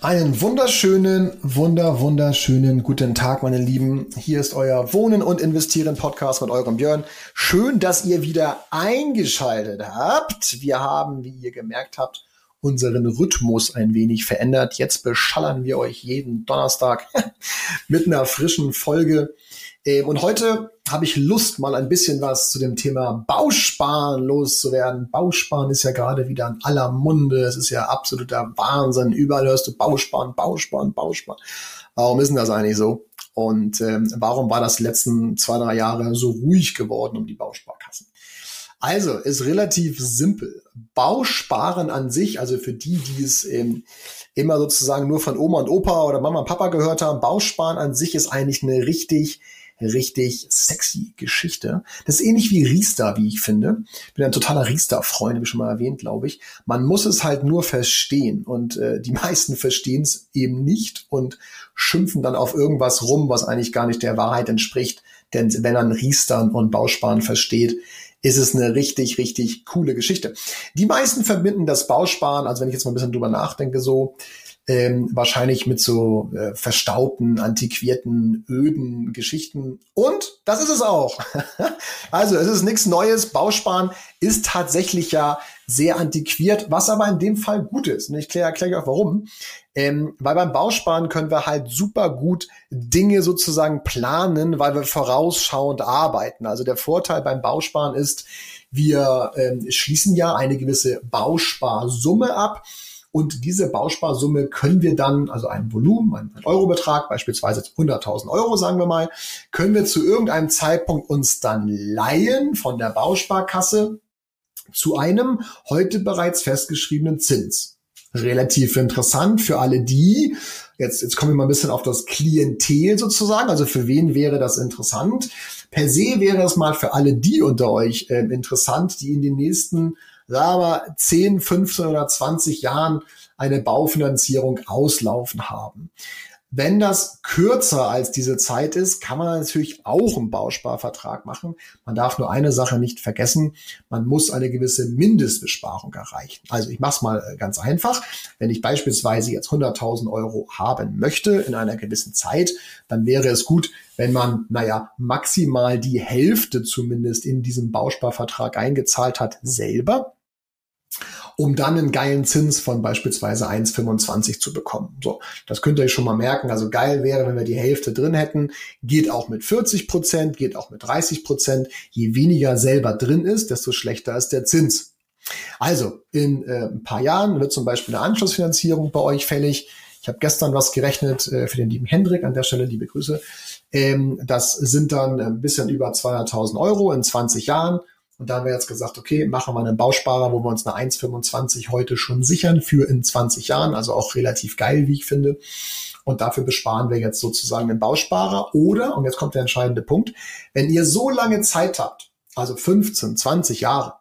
Einen wunderschönen, wunder, wunderschönen guten Tag, meine Lieben. Hier ist euer Wohnen und Investieren Podcast mit eurem Björn. Schön, dass ihr wieder eingeschaltet habt. Wir haben, wie ihr gemerkt habt, unseren Rhythmus ein wenig verändert. Jetzt beschallern wir euch jeden Donnerstag mit einer frischen Folge und heute habe ich Lust, mal ein bisschen was zu dem Thema Bausparen loszuwerden. Bausparen ist ja gerade wieder in aller Munde. Es ist ja absoluter Wahnsinn. Überall hörst du Bausparen, Bausparen, Bausparen. Warum ist denn das eigentlich so? Und ähm, warum war das letzten zwei, drei Jahre so ruhig geworden um die Bausparkassen? Also, ist relativ simpel. Bausparen an sich, also für die, die es ähm, immer sozusagen nur von Oma und Opa oder Mama und Papa gehört haben, Bausparen an sich ist eigentlich eine richtig richtig sexy Geschichte. Das ist ähnlich wie Riester, wie ich finde. Ich bin ein totaler Riester-Freund, habe ich schon mal erwähnt, glaube ich. Man muss es halt nur verstehen und äh, die meisten verstehen es eben nicht und schimpfen dann auf irgendwas rum, was eigentlich gar nicht der Wahrheit entspricht. Denn wenn man Riestern und Bausparen versteht, ist es eine richtig, richtig coole Geschichte. Die meisten verbinden das Bausparen, also wenn ich jetzt mal ein bisschen drüber nachdenke, so ähm, wahrscheinlich mit so äh, verstaubten, antiquierten, öden Geschichten. Und das ist es auch. also es ist nichts Neues. Bausparen ist tatsächlich ja sehr antiquiert, was aber in dem Fall gut ist. Und ich erkläre erklär euch auch warum. Ähm, weil beim Bausparen können wir halt super gut Dinge sozusagen planen, weil wir vorausschauend arbeiten. Also der Vorteil beim Bausparen ist, wir ähm, schließen ja eine gewisse Bausparsumme ab und diese Bausparsumme können wir dann, also ein Volumen, ein Eurobetrag, beispielsweise 100.000 Euro, sagen wir mal, können wir zu irgendeinem Zeitpunkt uns dann leihen von der Bausparkasse zu einem heute bereits festgeschriebenen Zins. Relativ interessant für alle die, jetzt, jetzt kommen wir mal ein bisschen auf das Klientel sozusagen, also für wen wäre das interessant? Per se wäre es mal für alle die unter euch äh, interessant, die in den nächsten wir, 10, 15 oder 20 Jahren eine Baufinanzierung auslaufen haben. Wenn das kürzer als diese Zeit ist, kann man natürlich auch einen Bausparvertrag machen. Man darf nur eine Sache nicht vergessen. Man muss eine gewisse Mindestbesparung erreichen. Also ich mache es mal äh, ganz einfach. Wenn ich beispielsweise jetzt 100.000 Euro haben möchte in einer gewissen Zeit, dann wäre es gut, wenn man, naja, maximal die Hälfte zumindest in diesem Bausparvertrag eingezahlt hat selber um dann einen geilen Zins von beispielsweise 1,25 zu bekommen. So, das könnt ihr euch schon mal merken. Also geil wäre, wenn wir die Hälfte drin hätten. Geht auch mit 40 Prozent, geht auch mit 30 Prozent. Je weniger selber drin ist, desto schlechter ist der Zins. Also, in äh, ein paar Jahren wird zum Beispiel eine Anschlussfinanzierung bei euch fällig. Ich habe gestern was gerechnet äh, für den lieben Hendrik, an der Stelle liebe Grüße. Ähm, das sind dann ein bisschen über 200.000 Euro in 20 Jahren und da haben wir jetzt gesagt, okay, machen wir einen Bausparer, wo wir uns eine 1,25 heute schon sichern für in 20 Jahren. Also auch relativ geil, wie ich finde. Und dafür besparen wir jetzt sozusagen den Bausparer. Oder, und jetzt kommt der entscheidende Punkt, wenn ihr so lange Zeit habt, also 15, 20 Jahre,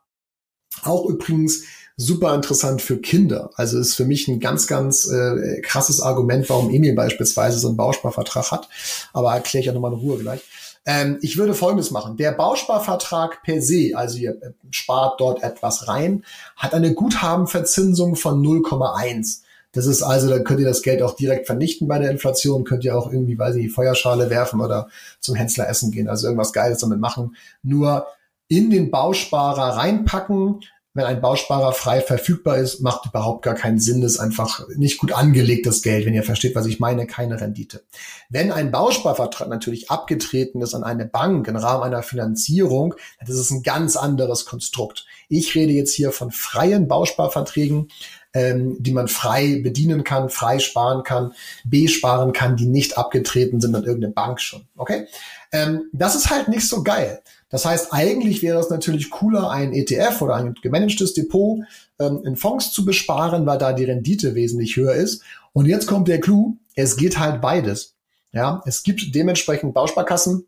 auch übrigens super interessant für Kinder. Also ist für mich ein ganz, ganz äh, krasses Argument, warum Emil beispielsweise so einen Bausparvertrag hat. Aber erkläre ich ja nochmal in Ruhe gleich. Ähm, ich würde Folgendes machen. Der Bausparvertrag per se, also ihr äh, spart dort etwas rein, hat eine Guthabenverzinsung von 0,1. Das ist also, dann könnt ihr das Geld auch direkt vernichten bei der Inflation, könnt ihr auch irgendwie, weiß ich, die Feuerschale werfen oder zum Hensler essen gehen, also irgendwas Geiles damit machen. Nur in den Bausparer reinpacken, wenn ein Bausparer frei verfügbar ist, macht überhaupt gar keinen Sinn. Das ist einfach nicht gut angelegtes Geld, wenn ihr versteht, was ich meine, keine Rendite. Wenn ein Bausparvertrag natürlich abgetreten ist an eine Bank im Rahmen einer Finanzierung, das ist ein ganz anderes Konstrukt. Ich rede jetzt hier von freien Bausparverträgen, ähm, die man frei bedienen kann, frei sparen kann, besparen kann, die nicht abgetreten sind an irgendeine Bank schon. Okay? Ähm, das ist halt nicht so geil. Das heißt, eigentlich wäre es natürlich cooler, ein ETF oder ein gemanagtes Depot ähm, in Fonds zu besparen, weil da die Rendite wesentlich höher ist. Und jetzt kommt der Clou, es geht halt beides. Ja, es gibt dementsprechend Bausparkassen,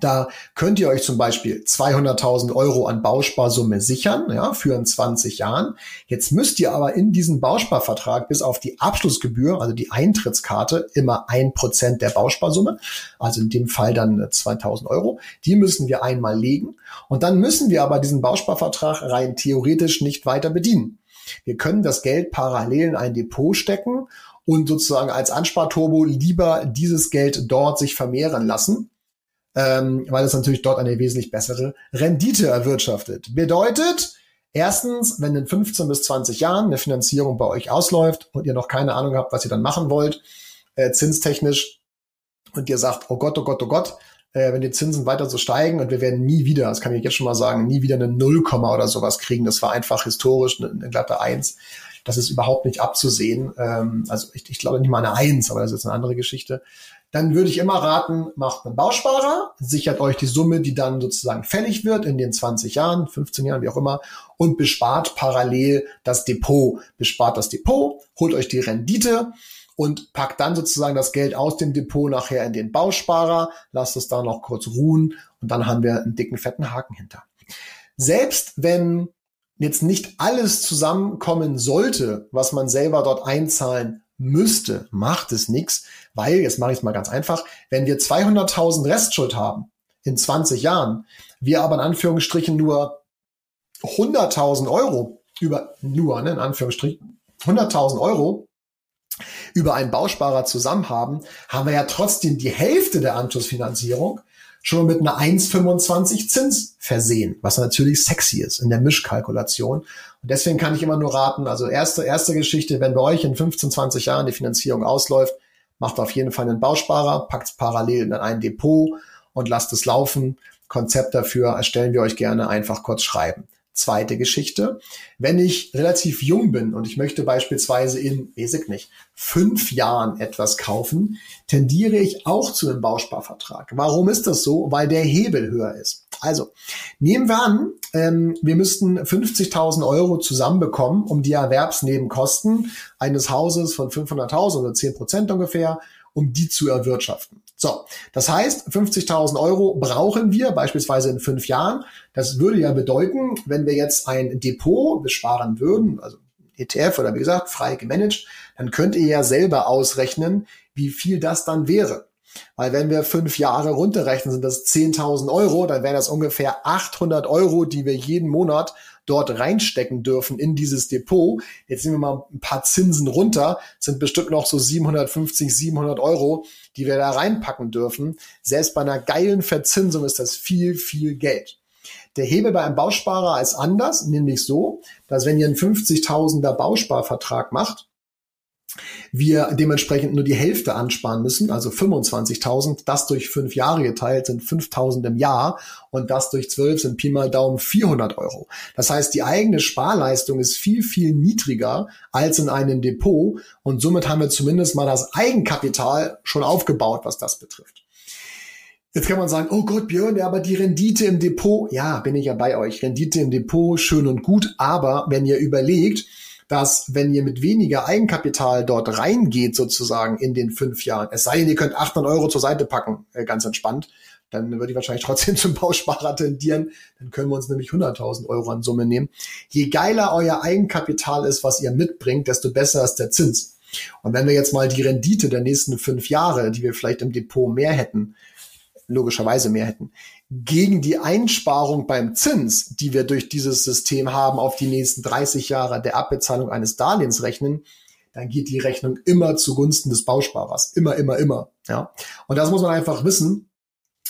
da könnt ihr euch zum Beispiel 200.000 Euro an Bausparsumme sichern, ja, für in 20 Jahren. Jetzt müsst ihr aber in diesen Bausparvertrag bis auf die Abschlussgebühr, also die Eintrittskarte, immer ein Prozent der Bausparsumme, also in dem Fall dann 2.000 Euro, die müssen wir einmal legen. Und dann müssen wir aber diesen Bausparvertrag rein theoretisch nicht weiter bedienen. Wir können das Geld parallel in ein Depot stecken und sozusagen als Ansparturbo lieber dieses Geld dort sich vermehren lassen ähm, weil es natürlich dort eine wesentlich bessere Rendite erwirtschaftet. Bedeutet, erstens, wenn in 15 bis 20 Jahren eine Finanzierung bei euch ausläuft und ihr noch keine Ahnung habt, was ihr dann machen wollt, äh, zinstechnisch, und ihr sagt, oh Gott, oh Gott, oh Gott, äh, wenn die Zinsen weiter so steigen und wir werden nie wieder, das kann ich jetzt schon mal sagen, nie wieder eine Nullkomma oder sowas kriegen. Das war einfach historisch eine, eine glatte Eins. Das ist überhaupt nicht abzusehen. Ähm, also ich, ich glaube nicht mal eine Eins, aber das ist jetzt eine andere Geschichte dann würde ich immer raten, macht einen Bausparer, sichert euch die Summe, die dann sozusagen fällig wird in den 20 Jahren, 15 Jahren, wie auch immer, und bespart parallel das Depot. Bespart das Depot, holt euch die Rendite und packt dann sozusagen das Geld aus dem Depot nachher in den Bausparer, lasst es da noch kurz ruhen und dann haben wir einen dicken, fetten Haken hinter. Selbst wenn jetzt nicht alles zusammenkommen sollte, was man selber dort einzahlen müsste, macht es nichts, weil, jetzt mache ich es mal ganz einfach, wenn wir 200.000 Restschuld haben in 20 Jahren, wir aber in Anführungsstrichen nur 100.000 Euro über, nur, ne, in Anführungsstrichen, 100.000 Euro über einen Bausparer zusammen haben, haben wir ja trotzdem die Hälfte der Anschlussfinanzierung schon mit einer 1,25 Zins versehen, was natürlich sexy ist in der Mischkalkulation. Und deswegen kann ich immer nur raten, also erste, erste Geschichte, wenn bei euch in 15, 20 Jahren die Finanzierung ausläuft, macht auf jeden Fall einen Bausparer, packt es parallel in ein Depot und lasst es laufen. Konzept dafür erstellen wir euch gerne einfach kurz schreiben. Zweite Geschichte. Wenn ich relativ jung bin und ich möchte beispielsweise in, weiß ich nicht, fünf Jahren etwas kaufen, tendiere ich auch zu einem Bausparvertrag. Warum ist das so? Weil der Hebel höher ist. Also, nehmen wir an, ähm, wir müssten 50.000 Euro zusammenbekommen, um die Erwerbsnebenkosten eines Hauses von 500.000 oder 10 Prozent ungefähr, um die zu erwirtschaften. So, das heißt, 50.000 Euro brauchen wir beispielsweise in fünf Jahren. Das würde ja bedeuten, wenn wir jetzt ein Depot besparen würden, also ETF oder wie gesagt frei gemanagt, dann könnt ihr ja selber ausrechnen, wie viel das dann wäre. Weil wenn wir fünf Jahre runterrechnen, sind das 10.000 Euro, dann wären das ungefähr 800 Euro, die wir jeden Monat dort reinstecken dürfen in dieses Depot. Jetzt nehmen wir mal ein paar Zinsen runter, sind bestimmt noch so 750, 700 Euro, die wir da reinpacken dürfen. Selbst bei einer geilen Verzinsung ist das viel, viel Geld. Der Hebel bei einem Bausparer ist anders, nämlich so, dass wenn ihr einen 50.000er Bausparvertrag macht, wir dementsprechend nur die Hälfte ansparen müssen, also 25.000. Das durch fünf Jahre geteilt sind 5.000 im Jahr und das durch zwölf sind Pi mal Daumen 400 Euro. Das heißt, die eigene Sparleistung ist viel, viel niedriger als in einem Depot und somit haben wir zumindest mal das Eigenkapital schon aufgebaut, was das betrifft. Jetzt kann man sagen, oh Gott, Björn, ja, aber die Rendite im Depot, ja, bin ich ja bei euch. Rendite im Depot, schön und gut, aber wenn ihr überlegt, dass wenn ihr mit weniger Eigenkapital dort reingeht, sozusagen in den fünf Jahren, es sei denn, ihr könnt 800 Euro zur Seite packen, äh, ganz entspannt, dann würde ich wahrscheinlich trotzdem zum Bausparer tendieren. Dann können wir uns nämlich 100.000 Euro an Summe nehmen. Je geiler euer Eigenkapital ist, was ihr mitbringt, desto besser ist der Zins. Und wenn wir jetzt mal die Rendite der nächsten fünf Jahre, die wir vielleicht im Depot mehr hätten, logischerweise mehr hätten, gegen die Einsparung beim Zins, die wir durch dieses System haben, auf die nächsten 30 Jahre der Abbezahlung eines Darlehens rechnen, dann geht die Rechnung immer zugunsten des Bausparers. Immer, immer, immer. Ja. Und das muss man einfach wissen.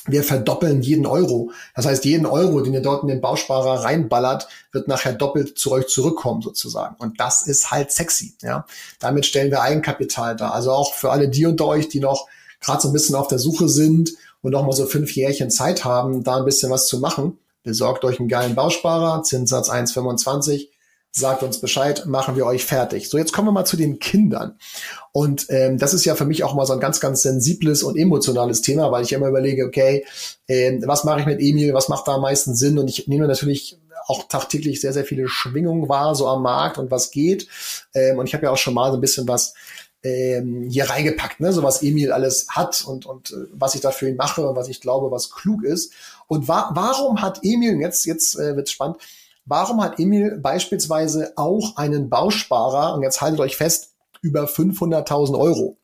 Wir verdoppeln jeden Euro. Das heißt, jeden Euro, den ihr dort in den Bausparer reinballert, wird nachher doppelt zu euch zurückkommen sozusagen. Und das ist halt sexy. Ja. Damit stellen wir Eigenkapital dar. Also auch für alle die unter euch, die noch gerade so ein bisschen auf der Suche sind und noch mal so fünf Jährchen Zeit haben, da ein bisschen was zu machen, besorgt euch einen geilen Bausparer, Zinssatz 1,25, sagt uns Bescheid, machen wir euch fertig. So, jetzt kommen wir mal zu den Kindern. Und ähm, das ist ja für mich auch mal so ein ganz, ganz sensibles und emotionales Thema, weil ich immer überlege, okay, äh, was mache ich mit Emil, was macht da am meisten Sinn? Und ich nehme natürlich auch tagtäglich sehr, sehr viele Schwingungen wahr, so am Markt und was geht. Ähm, und ich habe ja auch schon mal so ein bisschen was ähm, hier reingepackt, ne? so was Emil alles hat und, und äh, was ich da für ihn mache und was ich glaube, was klug ist. Und wa warum hat Emil, jetzt, jetzt äh, wird's spannend, warum hat Emil beispielsweise auch einen Bausparer, und jetzt haltet euch fest, über 500.000 Euro?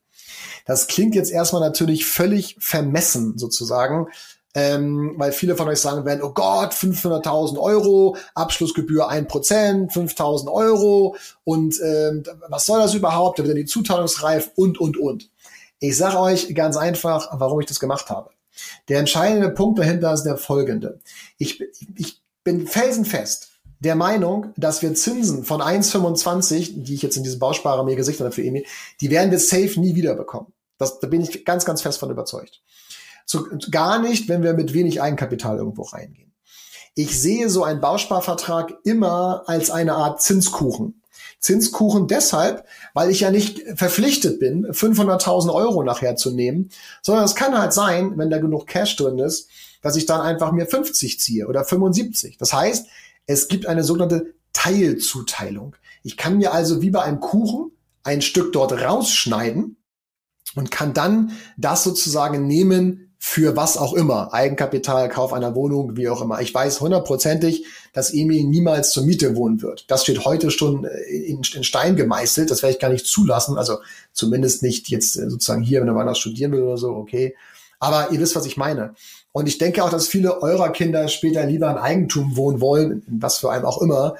Das klingt jetzt erstmal natürlich völlig vermessen sozusagen, ähm, weil viele von euch sagen werden, oh Gott, 500.000 Euro, Abschlussgebühr 1%, 5.000 Euro und ähm, was soll das überhaupt, da wird dann die Zuteilungsreif und, und, und. Ich sage euch ganz einfach, warum ich das gemacht habe. Der entscheidende Punkt dahinter ist der folgende. Ich, ich bin felsenfest der Meinung, dass wir Zinsen von 1,25, die ich jetzt in diesem Bausparer mir gesichert habe für Emil, die werden wir safe nie wieder bekommen. Das, da bin ich ganz, ganz fest von überzeugt. Zu, gar nicht, wenn wir mit wenig Eigenkapital irgendwo reingehen. Ich sehe so einen Bausparvertrag immer als eine Art Zinskuchen. Zinskuchen deshalb, weil ich ja nicht verpflichtet bin, 500.000 Euro nachher zu nehmen, sondern es kann halt sein, wenn da genug Cash drin ist, dass ich dann einfach mir 50 ziehe oder 75. Das heißt, es gibt eine sogenannte Teilzuteilung. Ich kann mir also wie bei einem Kuchen ein Stück dort rausschneiden und kann dann das sozusagen nehmen, für was auch immer, Eigenkapital, Kauf einer Wohnung, wie auch immer. Ich weiß hundertprozentig, dass Emil niemals zur Miete wohnen wird. Das steht heute schon äh, in, in Stein gemeißelt. Das werde ich gar nicht zulassen. Also zumindest nicht jetzt äh, sozusagen hier, wenn er woanders studieren will oder so, okay. Aber ihr wisst, was ich meine. Und ich denke auch, dass viele eurer Kinder später lieber in Eigentum wohnen wollen, was für einem auch immer,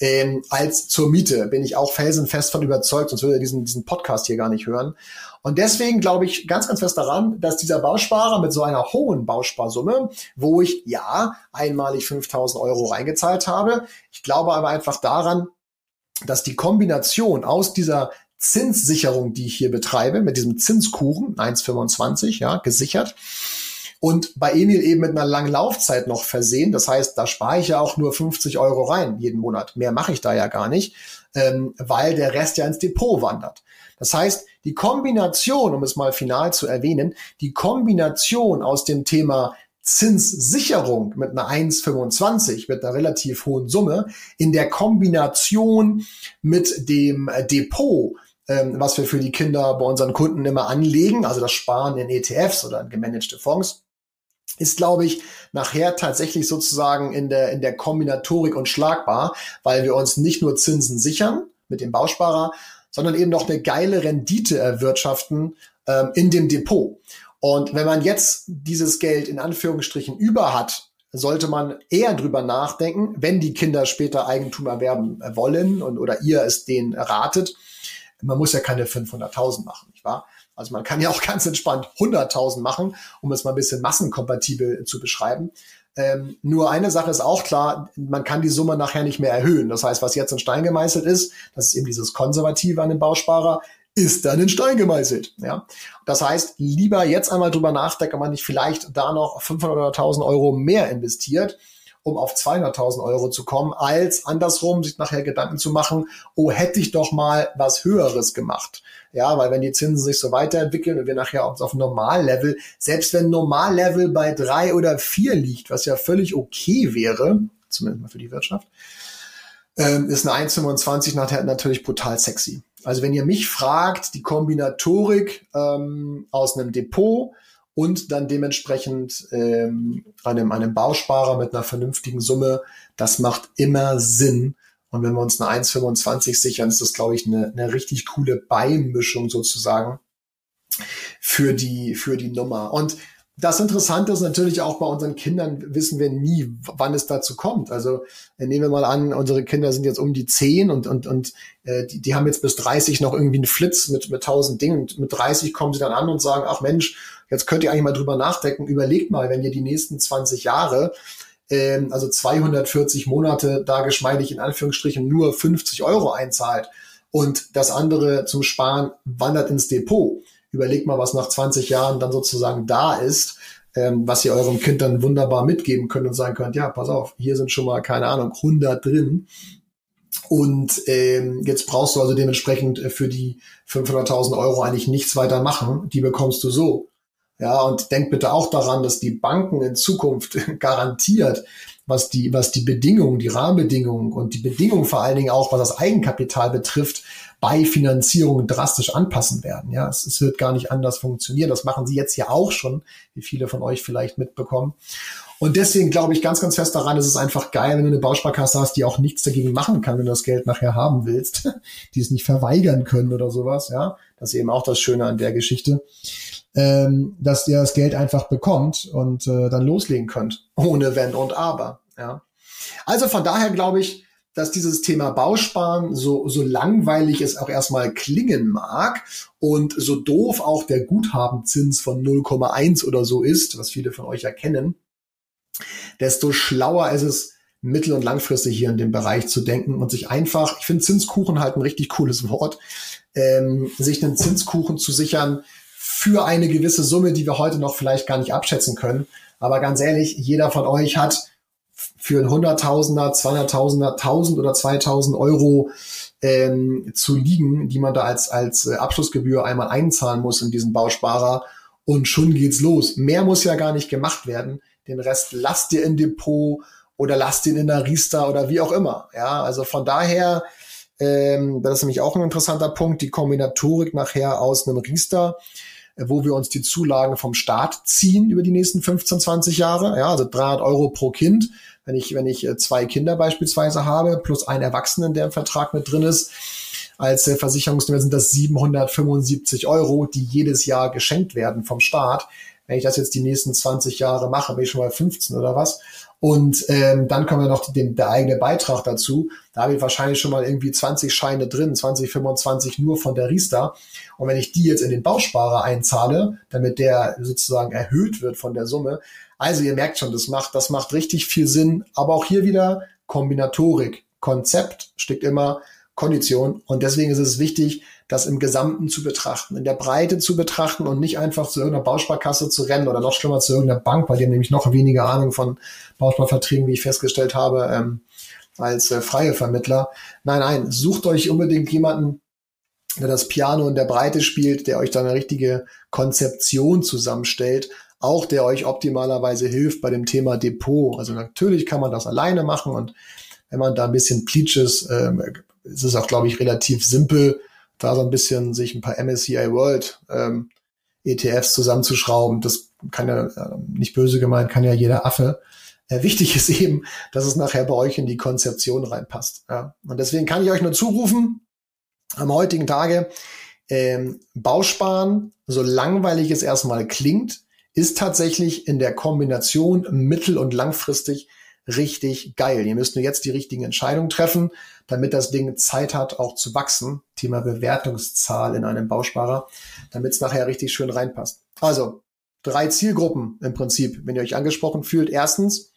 ähm, als zur Miete. Bin ich auch felsenfest von überzeugt, sonst würde er diesen, diesen Podcast hier gar nicht hören. Und deswegen glaube ich ganz, ganz fest daran, dass dieser Bausparer mit so einer hohen Bausparsumme, wo ich ja einmalig 5000 Euro reingezahlt habe, ich glaube aber einfach daran, dass die Kombination aus dieser Zinssicherung, die ich hier betreibe, mit diesem Zinskuchen, 1,25, ja, gesichert, und bei Emil eben mit einer langen Laufzeit noch versehen. Das heißt, da spare ich ja auch nur 50 Euro rein jeden Monat. Mehr mache ich da ja gar nicht, ähm, weil der Rest ja ins Depot wandert. Das heißt, die Kombination, um es mal final zu erwähnen, die Kombination aus dem Thema Zinssicherung mit einer 1,25, mit einer relativ hohen Summe, in der Kombination mit dem Depot, ähm, was wir für die Kinder bei unseren Kunden immer anlegen, also das Sparen in ETFs oder in gemanagte Fonds, ist, glaube ich, nachher tatsächlich sozusagen in der, in der Kombinatorik unschlagbar, weil wir uns nicht nur Zinsen sichern mit dem Bausparer, sondern eben noch eine geile Rendite erwirtschaften ähm, in dem Depot. Und wenn man jetzt dieses Geld in Anführungsstrichen über hat, sollte man eher drüber nachdenken, wenn die Kinder später Eigentum erwerben wollen und oder ihr es denen ratet. Man muss ja keine 500.000 machen, nicht wahr? Also man kann ja auch ganz entspannt 100.000 machen, um es mal ein bisschen massenkompatibel zu beschreiben. Ähm, nur eine Sache ist auch klar, man kann die Summe nachher nicht mehr erhöhen. Das heißt, was jetzt in Stein gemeißelt ist, das ist eben dieses Konservative an dem Bausparer, ist dann in Stein gemeißelt. Ja? Das heißt, lieber jetzt einmal drüber nachdenken, ob man nicht vielleicht da noch 500 oder 1000 Euro mehr investiert, um auf 200.000 Euro zu kommen, als andersrum sich nachher Gedanken zu machen, oh, hätte ich doch mal was Höheres gemacht. Ja, weil wenn die Zinsen sich so weiterentwickeln und wir nachher auf, auf Normallevel, selbst wenn Normallevel bei drei oder vier liegt, was ja völlig okay wäre, zumindest mal für die Wirtschaft, ähm, ist eine 1,25 nachher natürlich brutal sexy. Also wenn ihr mich fragt, die Kombinatorik ähm, aus einem Depot und dann dementsprechend ähm, einem, einem Bausparer mit einer vernünftigen Summe, das macht immer Sinn, und wenn wir uns eine 1,25 sichern, ist das, glaube ich, eine, eine richtig coole Beimischung sozusagen für die, für die Nummer. Und das Interessante ist natürlich auch bei unseren Kindern wissen wir nie, wann es dazu kommt. Also äh, nehmen wir mal an, unsere Kinder sind jetzt um die 10 und, und, und äh, die, die haben jetzt bis 30 noch irgendwie einen Flitz mit, mit 1000 Dingen. Und mit 30 kommen sie dann an und sagen, ach Mensch, jetzt könnt ihr eigentlich mal drüber nachdenken. Überlegt mal, wenn ihr die nächsten 20 Jahre ähm, also 240 Monate da geschmeidig in Anführungsstrichen nur 50 Euro einzahlt und das andere zum Sparen wandert ins Depot. Überlegt mal, was nach 20 Jahren dann sozusagen da ist, ähm, was ihr eurem Kind dann wunderbar mitgeben könnt und sagen könnt, ja, pass auf, hier sind schon mal, keine Ahnung, 100 drin. Und ähm, jetzt brauchst du also dementsprechend für die 500.000 Euro eigentlich nichts weiter machen. Die bekommst du so. Ja, und denkt bitte auch daran, dass die Banken in Zukunft garantiert, was die, was die Bedingungen, die Rahmenbedingungen und die Bedingungen vor allen Dingen auch, was das Eigenkapital betrifft, bei Finanzierungen drastisch anpassen werden. Ja, es, es wird gar nicht anders funktionieren. Das machen sie jetzt ja auch schon, wie viele von euch vielleicht mitbekommen. Und deswegen glaube ich ganz, ganz fest daran, es ist einfach geil, wenn du eine Bausparkasse hast, die auch nichts dagegen machen kann, wenn du das Geld nachher haben willst, die es nicht verweigern können oder sowas. Ja, das ist eben auch das Schöne an der Geschichte ähm, dass ihr das Geld einfach bekommt und äh, dann loslegen könnt, ohne Wenn und Aber. Ja. Also von daher glaube ich, dass dieses Thema Bausparen, so, so langweilig es auch erstmal klingen mag und so doof auch der Guthabenzins von 0,1 oder so ist, was viele von euch erkennen, desto schlauer ist es, mittel- und langfristig hier in dem Bereich zu denken und sich einfach, ich finde Zinskuchen halt ein richtig cooles Wort, ähm, sich einen Zinskuchen zu sichern, für eine gewisse Summe, die wir heute noch vielleicht gar nicht abschätzen können. Aber ganz ehrlich, jeder von euch hat für ein Hunderttausender, Zweihunderttausender, Tausend oder Zweitausend Euro ähm, zu liegen, die man da als, als äh, Abschlussgebühr einmal einzahlen muss in diesen Bausparer. Und schon geht's los. Mehr muss ja gar nicht gemacht werden. Den Rest lasst ihr im Depot oder lasst ihn in der Riester oder wie auch immer. Ja, also von daher, ähm, das ist nämlich auch ein interessanter Punkt, die Kombinatorik nachher aus einem Riester wo wir uns die Zulagen vom Staat ziehen über die nächsten 15, 20 Jahre. Ja, also 300 Euro pro Kind. Wenn ich, wenn ich äh, zwei Kinder beispielsweise habe, plus einen Erwachsenen, der im Vertrag mit drin ist, als äh, Versicherungsnehmer sind das 775 Euro, die jedes Jahr geschenkt werden vom Staat. Wenn ich das jetzt die nächsten 20 Jahre mache, bin ich schon mal 15 oder was. Und ähm, dann kommen wir noch den, der eigene Beitrag dazu. Da habe ich wahrscheinlich schon mal irgendwie 20 Scheine drin, 20, 25 nur von der Riester. Und wenn ich die jetzt in den Bausparer einzahle, damit der sozusagen erhöht wird von der Summe, also ihr merkt schon, das macht, das macht richtig viel Sinn. Aber auch hier wieder Kombinatorik. Konzept steckt immer Kondition. Und deswegen ist es wichtig, das im Gesamten zu betrachten, in der Breite zu betrachten und nicht einfach zu irgendeiner Bausparkasse zu rennen oder noch schlimmer zu irgendeiner Bank, weil die haben nämlich noch weniger Ahnung von Bausparverträgen, wie ich festgestellt habe, ähm, als äh, freie Vermittler. Nein, nein, sucht euch unbedingt jemanden, der das Piano in der Breite spielt, der euch da eine richtige Konzeption zusammenstellt, auch der euch optimalerweise hilft bei dem Thema Depot. Also natürlich kann man das alleine machen und wenn man da ein bisschen pleaches, ähm, ist es auch, glaube ich, relativ simpel, da so ein bisschen sich ein paar MSCI World ähm, ETFs zusammenzuschrauben. Das kann ja äh, nicht böse gemeint, kann ja jeder Affe. Äh, wichtig ist eben, dass es nachher bei euch in die Konzeption reinpasst. Ja. Und deswegen kann ich euch nur zurufen, am heutigen Tage, ähm, Bausparen, so langweilig es erstmal klingt, ist tatsächlich in der Kombination mittel- und langfristig richtig geil. Ihr müsst nur jetzt die richtigen Entscheidungen treffen, damit das Ding Zeit hat, auch zu wachsen. Thema Bewertungszahl in einem Bausparer, damit es nachher richtig schön reinpasst. Also drei Zielgruppen im Prinzip, wenn ihr euch angesprochen fühlt. Erstens,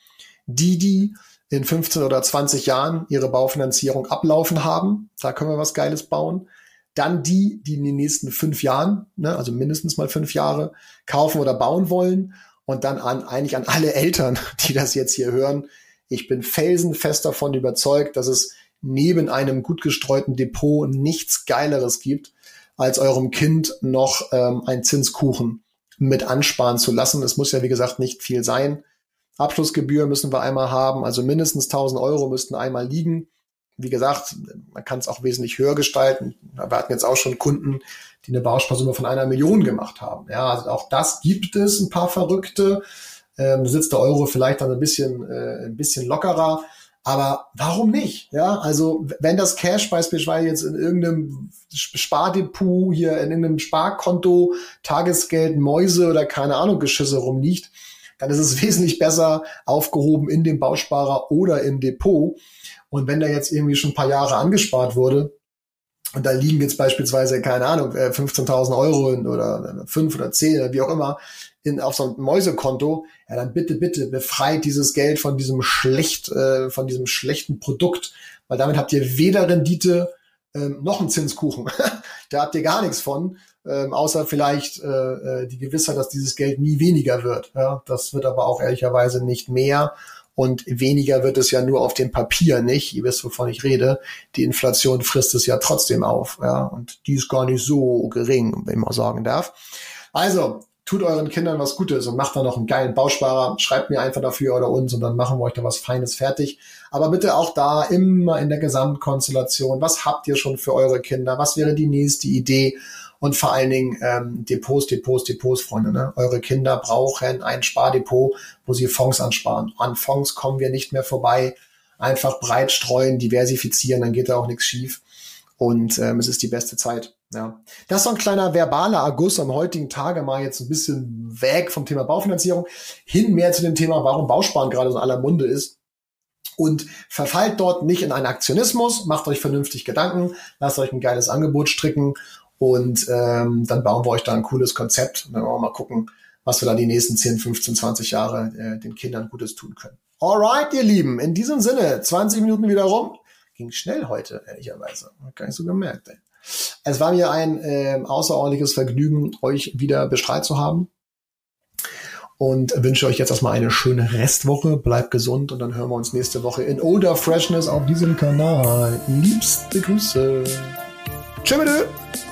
die, die in 15 oder 20 Jahren ihre Baufinanzierung ablaufen haben. Da können wir was Geiles bauen. Dann die, die in den nächsten fünf Jahren, ne, also mindestens mal fünf Jahre, kaufen oder bauen wollen und dann an, eigentlich an alle Eltern, die das jetzt hier hören. Ich bin felsenfest davon überzeugt, dass es neben einem gut gestreuten Depot nichts Geileres gibt, als eurem Kind noch ähm, ein Zinskuchen mit ansparen zu lassen. Es muss ja, wie gesagt, nicht viel sein. Abschlussgebühr müssen wir einmal haben, also mindestens 1000 Euro müssten einmal liegen. Wie gesagt, man kann es auch wesentlich höher gestalten. Wir hatten jetzt auch schon Kunden, die eine Bausparsumme von einer Million gemacht haben. Ja, also auch das gibt es, ein paar Verrückte. Ähm, sitzt der Euro vielleicht dann ein bisschen, äh, ein bisschen lockerer. Aber warum nicht? Ja, also wenn das Cash beispielsweise jetzt in irgendeinem Spardepot hier in irgendeinem Sparkonto, Tagesgeld, Mäuse oder keine Ahnung Geschisse rumliegt, dann ist es wesentlich besser aufgehoben in dem Bausparer oder im Depot. Und wenn da jetzt irgendwie schon ein paar Jahre angespart wurde, und da liegen jetzt beispielsweise, keine Ahnung, 15.000 äh, Euro oder 5 oder 10 oder wie auch immer in, auf so ein Mäusekonto, ja, dann bitte, bitte befreit dieses Geld von diesem schlecht, äh, von diesem schlechten Produkt, weil damit habt ihr weder Rendite ähm, noch einen Zinskuchen. da habt ihr gar nichts von, ähm, außer vielleicht äh, äh, die Gewissheit, dass dieses Geld nie weniger wird. Ja, das wird aber auch ehrlicherweise nicht mehr. Und weniger wird es ja nur auf dem Papier nicht. Ihr wisst, wovon ich rede. Die Inflation frisst es ja trotzdem auf. Ja, und die ist gar nicht so gering, wenn man sagen darf. Also, tut euren Kindern was Gutes und macht da noch einen geilen Bausparer. Schreibt mir einfach dafür oder uns und dann machen wir euch da was Feines fertig. Aber bitte auch da immer in der Gesamtkonstellation. Was habt ihr schon für eure Kinder? Was wäre die nächste Idee? Und vor allen Dingen ähm, Depots, Depots, Depots, Freunde. Ne? Eure Kinder brauchen ein Spardepot, wo sie Fonds ansparen. An Fonds kommen wir nicht mehr vorbei. Einfach breit streuen, diversifizieren, dann geht da auch nichts schief. Und ähm, es ist die beste Zeit. Ja. Das ist so ein kleiner verbaler August am heutigen Tage mal jetzt ein bisschen weg vom Thema Baufinanzierung hin mehr zu dem Thema, warum Bausparen gerade so in aller Munde ist. Und verfallt dort nicht in einen Aktionismus, macht euch vernünftig Gedanken, lasst euch ein geiles Angebot stricken und ähm, dann bauen wir euch da ein cooles Konzept und dann wollen wir mal gucken, was wir da die nächsten 10, 15, 20 Jahre äh, den Kindern Gutes tun können. Alright, ihr Lieben, in diesem Sinne, 20 Minuten wieder rum. Ging schnell heute, ehrlicherweise. Hab gar nicht so gemerkt, ey. Es war mir ein äh, außerordentliches Vergnügen, euch wieder bestrahlt zu haben. Und wünsche euch jetzt erstmal eine schöne Restwoche. Bleibt gesund und dann hören wir uns nächste Woche in Oder Freshness auf diesem Kanal. Liebste Grüße. Tschüss.